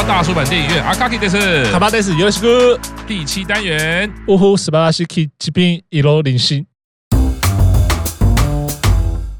到大叔版电影院。阿卡基德斯，卡巴德斯，尤西哥。第七单元，呜呼，斯巴拉西基，这边一路领先。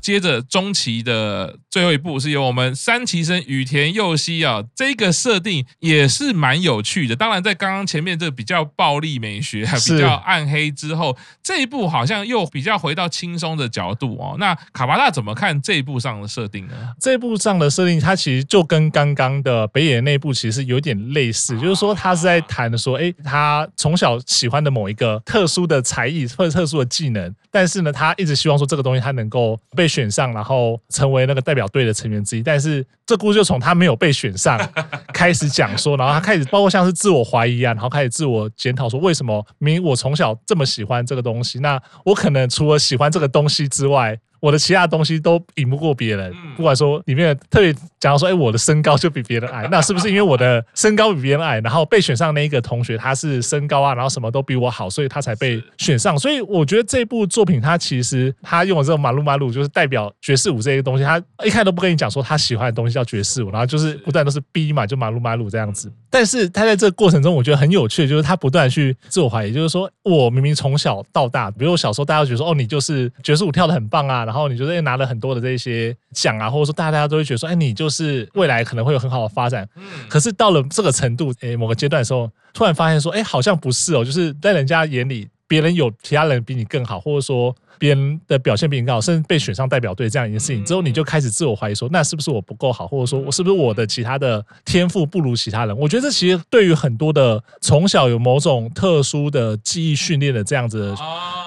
接着中期的最后一部是由我们三期生羽田佑希啊，这个设定也是蛮有趣的。当然，在刚刚前面这个比较暴力美学还比较暗黑之后，这一部好像又比较回到轻松的角度哦。那卡巴大怎么看这一部上的设定呢？这一部上的设定，它其实就跟刚刚的北野那部其实有点类似，就是说他是在谈说，哎，他从小喜欢的某一个特殊的才艺或者特殊的技能，但是呢，他一直希望说这个东西他能够被选上，然后成为那个代表队的成员之一。但是这故事就从他没有被选上 开始讲说，然后他开始包括像是自我怀疑啊，然后开始自我检讨说，为什么明明我从小这么喜欢这个东西，那我可能除了喜欢这个东西之外。我的其他东西都赢不过别人，不管说里面特别讲到说，哎，我的身高就比别人矮，那是不是因为我的身高比别人矮，然后被选上那一个同学他是身高啊，然后什么都比我好，所以他才被选上。所以我觉得这部作品他其实他用的这种马路马路，就是代表爵士舞这些东西，他一开始都不跟你讲说他喜欢的东西叫爵士舞，然后就是不断都是逼嘛，就马路马路这样子。但是他在这个过程中，我觉得很有趣，就是他不断去自我怀疑，就是说我明明从小到大，比如我小时候大家觉得说，哦，你就是爵士舞跳的很棒啊，然后你就是拿了。很多的这些奖啊，或者说大家都会觉得说，哎，你就是未来可能会有很好的发展。可是到了这个程度，哎，某个阶段的时候，突然发现说，哎，好像不是哦，就是在人家眼里，别人有其他人比你更好，或者说。别人的表现比你更好，甚至被选上代表队这样一件事情之后，你就开始自我怀疑说，那是不是我不够好，或者说我是不是我的其他的天赋不如其他人？我觉得这其实对于很多的从小有某种特殊的记忆训练的这样子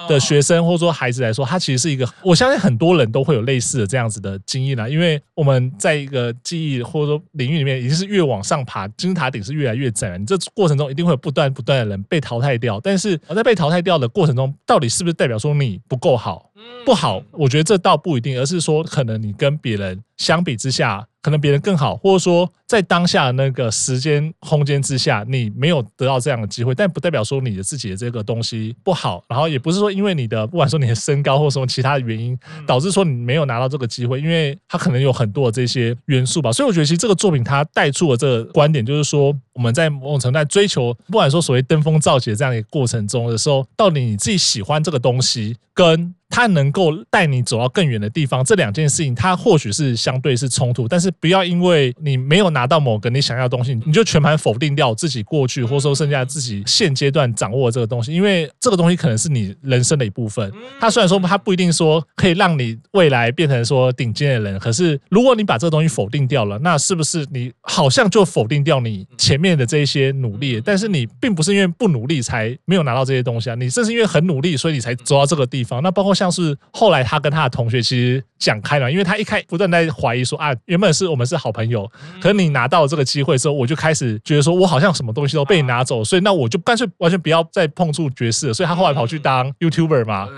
的学生，或者说孩子来说，他其实是一个，我相信很多人都会有类似的这样子的经验啦。因为我们在一个记忆或者说领域里面，已经是越往上爬，金字塔顶是越来越窄，你这过程中一定会有不断不断的人被淘汰掉。但是我在被淘汰掉的过程中，到底是不是代表说你不够不？好不好？我觉得这倒不一定，而是说可能你跟别人相比之下。可能别人更好，或者说在当下那个时间空间之下，你没有得到这样的机会，但不代表说你的自己的这个东西不好，然后也不是说因为你的不管说你的身高或什么其他的原因导致说你没有拿到这个机会，因为它可能有很多的这些元素吧。所以我觉得其实这个作品它带出了这个观点，就是说我们在某种程度在追求，不管说所谓登峰造极的这样一个过程中的时候，到底你自己喜欢这个东西，跟它能够带你走到更远的地方，这两件事情它或许是相对是冲突，但是。不要因为你没有拿到某个你想要的东西，你就全盘否定掉自己过去，或者说剩下自己现阶段掌握的这个东西，因为这个东西可能是你人生的一部分。它虽然说它不一定说可以让你未来变成说顶尖的人，可是如果你把这个东西否定掉了，那是不是你好像就否定掉你前面的这一些努力？但是你并不是因为不努力才没有拿到这些东西啊，你正是因为很努力，所以你才走到这个地方。那包括像是后来他跟他的同学其实讲开了，因为他一开不断在怀疑说啊，原本是。我们是好朋友，可是你拿到这个机会之后，我就开始觉得说，我好像什么东西都被你拿走，所以那我就干脆完全不要再碰触爵士了。所以他后来跑去当 YouTuber 嘛，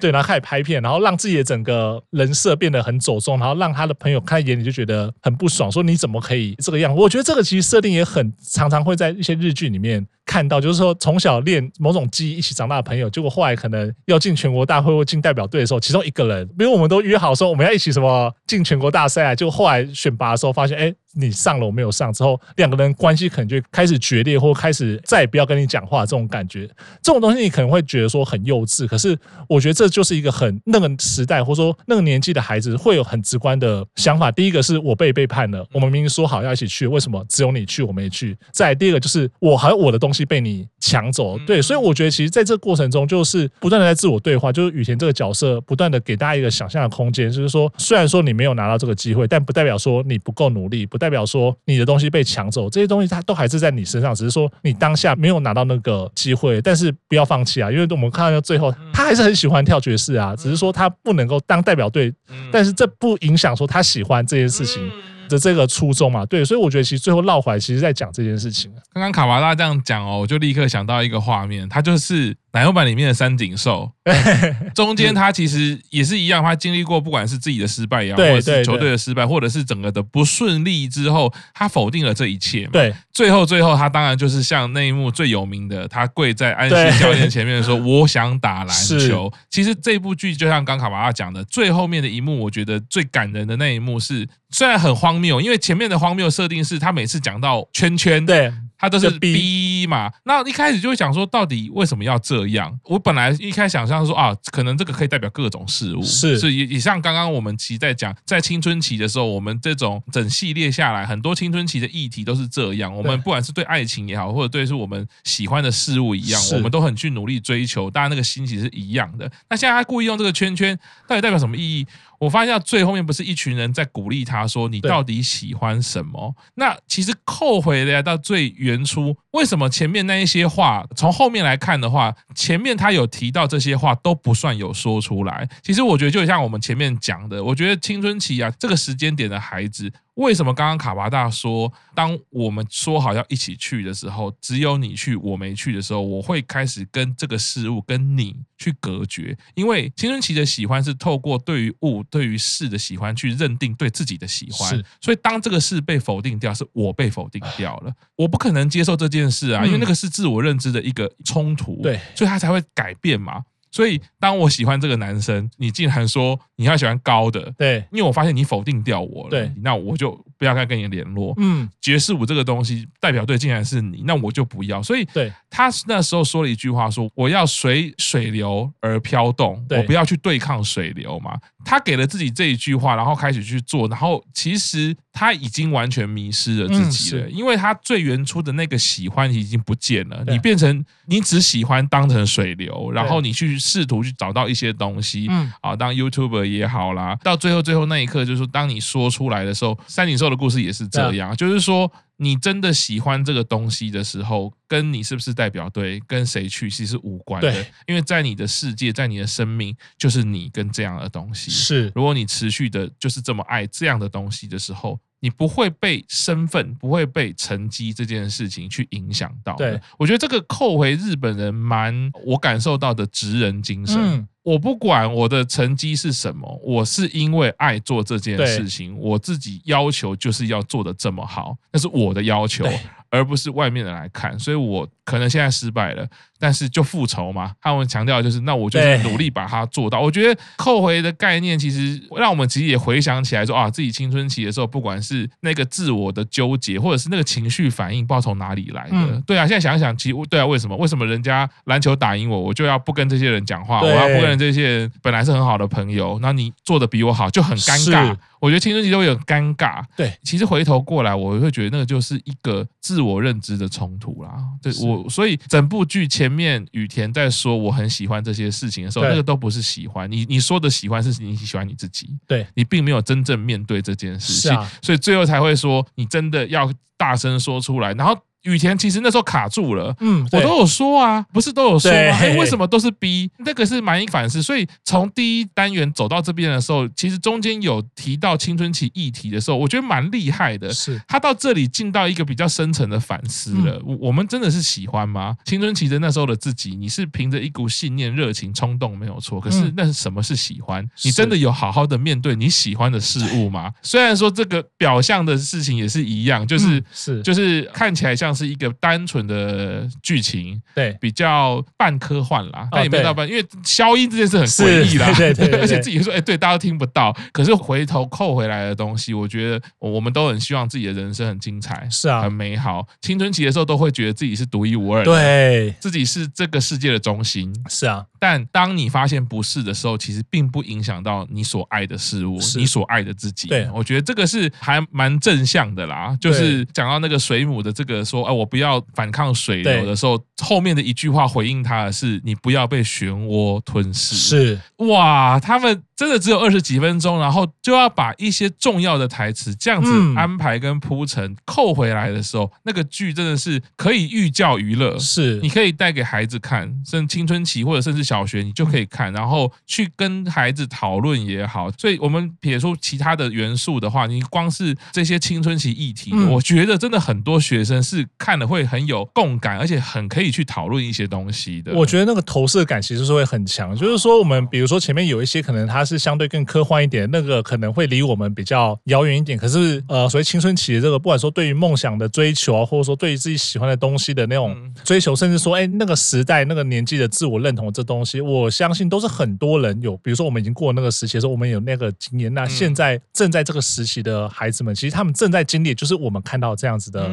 对，然后开始拍片，然后让自己的整个人设变得很走中，然后让他的朋友看眼里就觉得很不爽，说你怎么可以这个样？我觉得这个其实设定也很常常会在一些日剧里面。看到就是说，从小练某种技艺一起长大的朋友，结果后来可能要进全国大会或进代表队的时候，其中一个人，比如我们都约好说我们要一起什么进全国大赛啊，就后来选拔的时候发现，哎。你上了我没有上之后，两个人关系可能就开始决裂，或开始再也不要跟你讲话这种感觉，这种东西你可能会觉得说很幼稚，可是我觉得这就是一个很那个时代或者说那个年纪的孩子会有很直观的想法。第一个是我被背叛了，我们明明说好要一起去，为什么只有你去我没去？再来第二个就是我还有我的东西被你抢走，对，所以我觉得其实在这个过程中就是不断的在自我对话，就是雨田这个角色不断的给大家一个想象的空间，就是说虽然说你没有拿到这个机会，但不代表说你不够努力，不。代表说你的东西被抢走，这些东西它都还是在你身上，只是说你当下没有拿到那个机会，但是不要放弃啊，因为我们看到最后，他还是很喜欢跳爵士啊，只是说他不能够当代表队，但是这不影响说他喜欢这件事情的这个初衷嘛，对，所以我觉得其实最后绕回来，其实在讲这件事情。刚刚卡瓦拉这样讲哦，我就立刻想到一个画面，他就是乃木坂里面的三井寿，中间他其实也是一样，他经历过不管是自己的失败也好，或者是球队的失败，或者是整个的不顺利之后，他否定了这一切。对，最后最后他当然就是像那一幕最有名的，他跪在安西教练前面说：“我想打篮球。”其实这部剧就像刚卡巴拉讲的，最后面的一幕，我觉得最感人的那一幕是，虽然很荒谬，因为前面的荒谬设定是他每次讲到圈圈，对。他都是 B 嘛，那一开始就会想说，到底为什么要这样？我本来一开始想象说啊，可能这个可以代表各种事物，是，是也也像刚刚我们其实在讲，在青春期的时候，我们这种整系列下来，很多青春期的议题都是这样。我们不管是对爱情也好，或者对是我们喜欢的事物一样，我们都很去努力追求，大家那个心其实是一样的。那现在他故意用这个圈圈，到底代表什么意义？我发现到最后面不是一群人在鼓励他说，你到底喜欢什么？那其实扣回来到最原初，为什么前面那一些话，从后面来看的话，前面他有提到这些话都不算有说出来。其实我觉得就像我们前面讲的，我觉得青春期啊这个时间点的孩子。为什么刚刚卡巴大说，当我们说好要一起去的时候，只有你去，我没去的时候，我会开始跟这个事物跟你去隔绝，因为青春期的喜欢是透过对于物、对于事的喜欢去认定对自己的喜欢，所以当这个事被否定掉，是我被否定掉了，我不可能接受这件事啊，因为那个是自我认知的一个冲突，对，所以他才会改变嘛。所以，当我喜欢这个男生，你竟然说你要喜欢高的，对，因为我发现你否定掉我了，对，那我就不要再跟你联络。嗯，爵士舞这个东西代表队竟然是你，那我就不要。所以，对，他那时候说了一句话说，说我要随水流而飘动，我不要去对抗水流嘛。他给了自己这一句话，然后开始去做，然后其实他已经完全迷失了自己了，因为他最原初的那个喜欢已经不见了，你变成你只喜欢当成水流，然后你去。试图去找到一些东西，嗯，啊，当 YouTuber 也好啦，到最后最后那一刻，就是说，当你说出来的时候，三井寿的故事也是这样，就是说，你真的喜欢这个东西的时候，跟你是不是代表队，跟谁去其实无关的，因为在你的世界，在你的生命，就是你跟这样的东西。是，如果你持续的，就是这么爱这样的东西的时候。你不会被身份，不会被成绩这件事情去影响到。对，我觉得这个扣回日本人蛮我感受到的职人精神。嗯，我不管我的成绩是什么，我是因为爱做这件事情，我自己要求就是要做的这么好，那是我的要求。而不是外面的来看，所以我可能现在失败了，但是就复仇嘛。他们强调就是，那我就是努力把它做到。我觉得扣回的概念，其实让我们其实也回想起来说啊，自己青春期的时候，不管是那个自我的纠结，或者是那个情绪反应，不知道从哪里来的。嗯、对啊，现在想想，其实对啊，为什么？为什么人家篮球打赢我，我就要不跟这些人讲话？我要不跟这些人本来是很好的朋友，那你做的比我好，就很尴尬。我觉得青春期都会有尴尬，对，其实回头过来，我会觉得那个就是一个自我认知的冲突啦。对我，所以整部剧前面雨田在说我很喜欢这些事情的时候，那个都不是喜欢。你你说的喜欢是你喜欢你自己，对，你并没有真正面对这件事情，所以最后才会说你真的要大声说出来，然后。羽田其实那时候卡住了，嗯，我都有说啊，不是都有说吗？哎，为什么都是 B？那个是蛮反思。所以从第一单元走到这边的时候，其实中间有提到青春期议题的时候，我觉得蛮厉害的。是他到这里进到一个比较深层的反思了。我们真的是喜欢吗？青春期的那时候的自己，你是凭着一股信念、热情、冲动没有错。可是那是什么是喜欢？你真的有好好的面对你喜欢的事物吗？虽然说这个表象的事情也是一样，就是是就是看起来像。是一个单纯的剧情，对，比较半科幻啦，但也没到半，因为消音这件事很诡异啦，对对，而且自己说，哎，对，大家都听不到。可是回头扣回来的东西，我觉得我们都很希望自己的人生很精彩，是啊，很美好。青春期的时候都会觉得自己是独一无二的，对，自己是这个世界的中心，是啊。但当你发现不是的时候，其实并不影响到你所爱的事物，你所爱的自己。对，我觉得这个是还蛮正向的啦。就是讲到那个水母的这个说。我不要反抗水流的时候，后面的一句话回应他的是：“你不要被漩涡吞噬。”是哇，他们真的只有二十几分钟，然后就要把一些重要的台词这样子安排跟铺陈扣回来的时候，那个剧真的是可以寓教于乐。是，你可以带给孩子看，甚至青春期或者甚至小学，你就可以看，然后去跟孩子讨论也好。所以，我们撇出其他的元素的话，你光是这些青春期议题，我觉得真的很多学生是。看了会很有共感，而且很可以去讨论一些东西的。我觉得那个投射感其实是会很强，就是说我们比如说前面有一些可能它是相对更科幻一点，那个可能会离我们比较遥远一点。可是呃，所谓青春期的这个，不管说对于梦想的追求啊，或者说对于自己喜欢的东西的那种追求，甚至说哎那个时代那个年纪的自我认同这东西，我相信都是很多人有。比如说我们已经过那个时期的时候，我们有那个经验。那现在正在这个时期的孩子们，其实他们正在经历，就是我们看到这样子的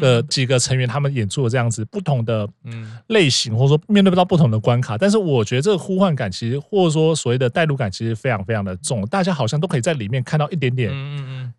的几个成员，他们演出的这样子不同的类型，或者说面对不到不同的关卡。但是我觉得这个呼唤感，其实或者说所谓的代入感，其实非常非常的重。大家好像都可以在里面看到一点点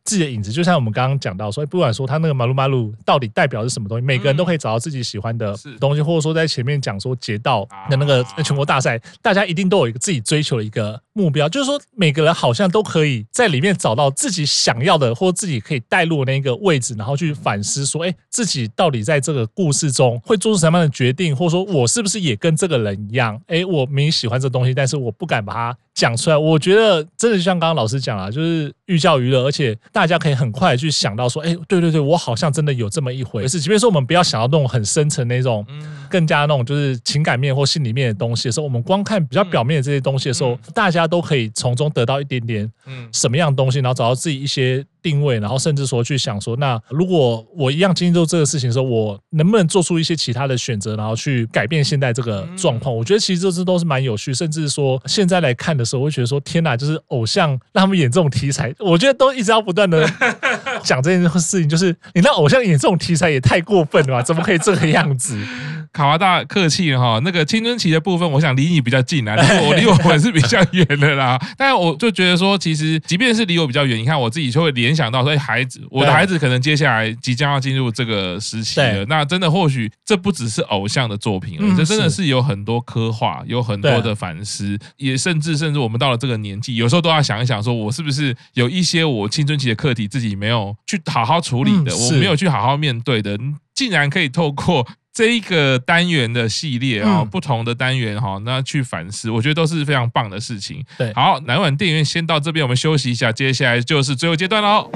自己的影子。就像我们刚刚讲到，所以不管说他那个马路马路到底代表是什么东西，每个人都可以找到自己喜欢的东西，或者说在前面讲说劫道的那个全国大赛，大家一定都有一个自己追求的一个目标，就是说每个人好像都可以在里面找到自己想要的，或自己可以带入那个位置，然后去反思说，哎，自己到底在这个故事中会做出什么样的决定，或者说我是不是也跟这个人一样？哎，我明明喜欢这东西，但是我不敢把它讲出来。我觉得真的就像刚刚老师讲了，就是寓教于乐，而且大家可以很快去想到说，哎，对对对，我好像真的有这么一回事。即便说我们不要想到那种很深层那种，更加那种就是情感面或心里面的东西的时候，我们光看比较表面的这些东西的时候，大家都可以从中得到一点点，嗯，什么样的东西，然后找到自己一些定位，然后甚至说去想说，那如果我一样经历过这个事情的时候，我能不能做出一些其他的选择，然后去改变现在这个状况？我觉得其实这是都是蛮有趣，甚至说现在来看的时候，我会觉得说，天哪，就是偶像让他们演这种题材，我觉得都一直要不断的 讲这件事情，就是你让偶像演这种题材也太过分了吧？怎么可以这个样子？卡哇大客气了哈，那个青春期的部分，我想离你比较近啊，我离我们是比较远的啦。但是我就觉得说，其实即便是离我比较远，你看我自己就会联想到说，孩子，我的孩子可能接下来即将要进入这个时期了。那真的或许这不只是偶像的作品了，这真的是有很多刻画，有很多的反思，也甚至甚至我们到了这个年纪，有时候都要想一想，说我是不是有一些我青春期的课题自己没有去好好处理的，我没有去好好面对的，竟然可以透过。这一个单元的系列啊，不同的单元哈，那去反思，我觉得都是非常棒的事情。对，好，南晚电影院先到这边，我们休息一下，接下来就是最后阶段喽。